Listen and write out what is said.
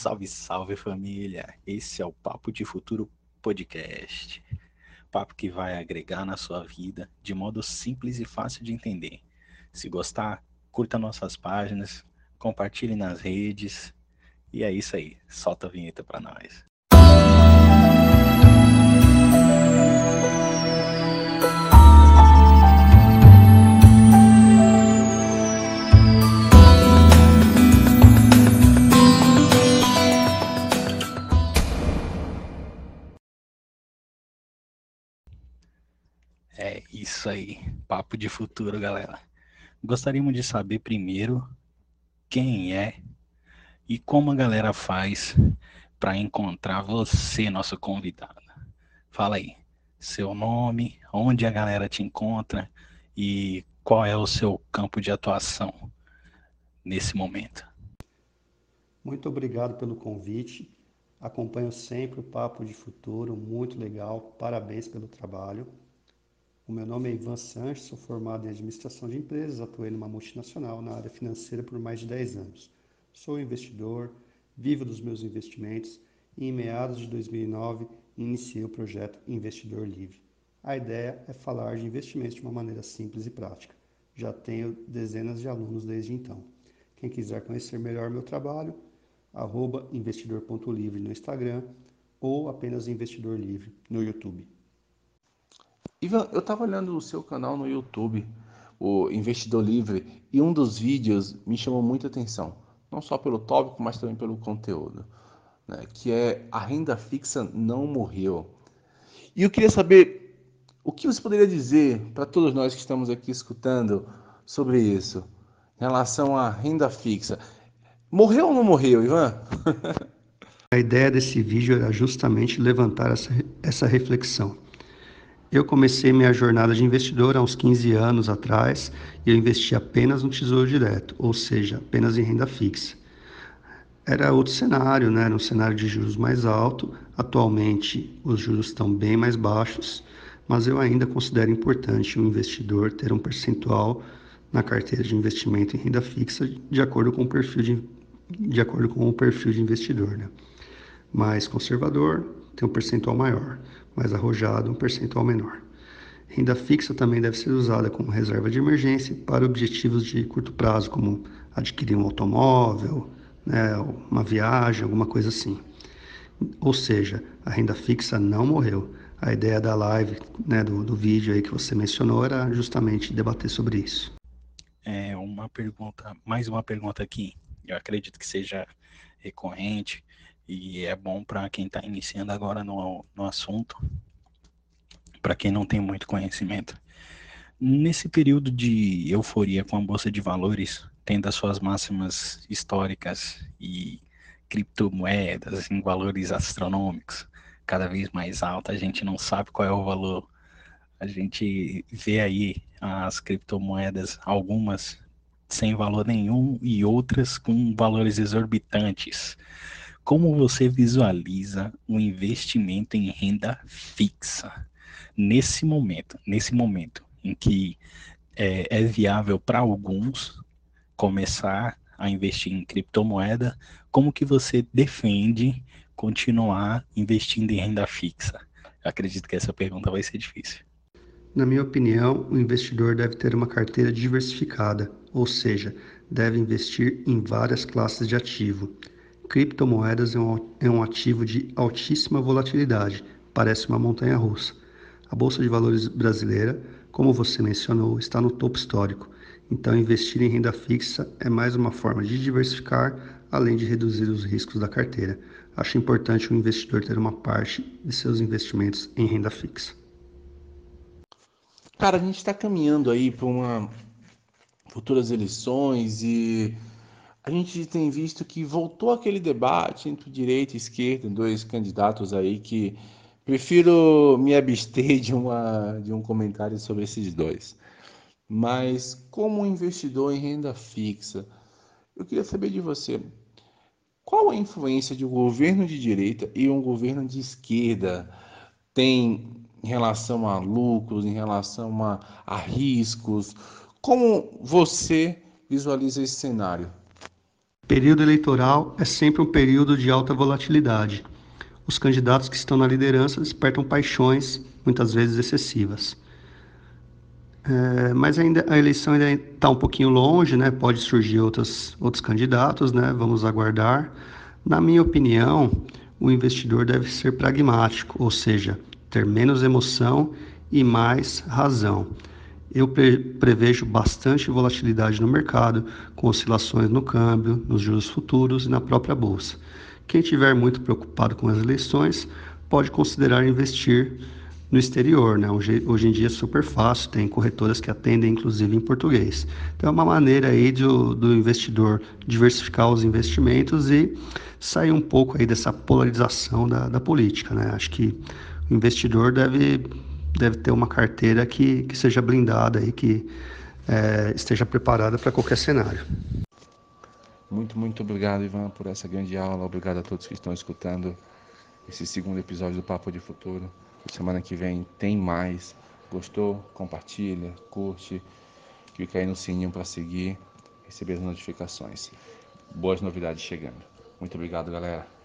Salve, salve família! Esse é o Papo de Futuro Podcast. Papo que vai agregar na sua vida de modo simples e fácil de entender. Se gostar, curta nossas páginas, compartilhe nas redes. E é isso aí, solta a vinheta para nós. É isso aí, papo de futuro, galera. Gostaríamos de saber primeiro quem é e como a galera faz para encontrar você, nosso convidado. Fala aí, seu nome, onde a galera te encontra e qual é o seu campo de atuação nesse momento. Muito obrigado pelo convite. Acompanho sempre o Papo de Futuro, muito legal. Parabéns pelo trabalho. O meu nome é Ivan Sanches, sou formado em administração de empresas, atuei numa multinacional na área financeira por mais de 10 anos. Sou investidor, vivo dos meus investimentos e em meados de 2009 iniciei o projeto Investidor Livre. A ideia é falar de investimentos de uma maneira simples e prática. Já tenho dezenas de alunos desde então. Quem quiser conhecer melhor meu trabalho, investidor.livre no Instagram ou apenas Investidor Livre no YouTube. Ivan, eu estava olhando o seu canal no YouTube, o Investidor Livre, e um dos vídeos me chamou muita atenção, não só pelo tópico, mas também pelo conteúdo, né, que é a renda fixa não morreu. E eu queria saber o que você poderia dizer para todos nós que estamos aqui escutando sobre isso, em relação à renda fixa. Morreu ou não morreu, Ivan? a ideia desse vídeo era justamente levantar essa, essa reflexão eu comecei minha jornada de investidor há uns 15 anos atrás e eu investi apenas no Tesouro Direto, ou seja, apenas em renda fixa. Era outro cenário, né? Era um cenário de juros mais alto. Atualmente os juros estão bem mais baixos, mas eu ainda considero importante o investidor ter um percentual na carteira de investimento em renda fixa de acordo com o perfil de, de acordo com o perfil de investidor, né? Mais conservador tem um percentual maior mais arrojado, um percentual menor. Renda fixa também deve ser usada como reserva de emergência para objetivos de curto prazo, como adquirir um automóvel, né, uma viagem, alguma coisa assim. Ou seja, a renda fixa não morreu. A ideia da live, né, do, do vídeo aí que você mencionou, era justamente debater sobre isso. É uma pergunta, mais uma pergunta aqui. Eu acredito que seja recorrente e é bom para quem está iniciando agora no, no assunto, para quem não tem muito conhecimento. Nesse período de euforia com a Bolsa de Valores, tendo as suas máximas históricas e criptomoedas em valores astronômicos, cada vez mais alta, a gente não sabe qual é o valor. A gente vê aí as criptomoedas, algumas sem valor nenhum e outras com valores exorbitantes. Como você visualiza um investimento em renda fixa nesse momento, nesse momento em que é, é viável para alguns começar a investir em criptomoeda, como que você defende continuar investindo em renda fixa? Eu acredito que essa pergunta vai ser difícil. Na minha opinião, o investidor deve ter uma carteira diversificada, ou seja, deve investir em várias classes de ativo. Criptomoedas é um, é um ativo de altíssima volatilidade, parece uma montanha russa. A Bolsa de Valores brasileira, como você mencionou, está no topo histórico, então investir em renda fixa é mais uma forma de diversificar, além de reduzir os riscos da carteira. Acho importante o investidor ter uma parte de seus investimentos em renda fixa. Cara, a gente está caminhando aí para uma futuras eleições e a gente tem visto que voltou aquele debate entre direita e esquerda, dois candidatos aí que prefiro me abster de, uma, de um comentário sobre esses dois. Mas como investidor em renda fixa, eu queria saber de você, qual a influência de um governo de direita e um governo de esquerda tem em relação a lucros, em relação a, a riscos? Como você visualiza esse cenário? Período eleitoral é sempre um período de alta volatilidade. Os candidatos que estão na liderança despertam paixões, muitas vezes excessivas. É, mas ainda a eleição ainda está um pouquinho longe, né? Pode surgir outros, outros candidatos, né? Vamos aguardar. Na minha opinião, o investidor deve ser pragmático, ou seja, ter menos emoção e mais razão. Eu pre prevejo bastante volatilidade no mercado, com oscilações no câmbio, nos juros futuros e na própria bolsa. Quem estiver muito preocupado com as eleições pode considerar investir no exterior, né? Hoje, hoje em dia é super fácil, tem corretoras que atendem inclusive em português. Então é uma maneira aí do, do investidor diversificar os investimentos e sair um pouco aí dessa polarização da, da política, né? Acho que o investidor deve, deve ter uma carteira que, que seja blindada e que é, esteja preparada para qualquer cenário. Muito, muito obrigado, Ivan, por essa grande aula. Obrigado a todos que estão escutando esse segundo episódio do Papo de Futuro. Semana que vem tem mais. Gostou? Compartilha, curte, clica aí no sininho para seguir, receber as notificações. Boas novidades chegando. Muito obrigado, galera.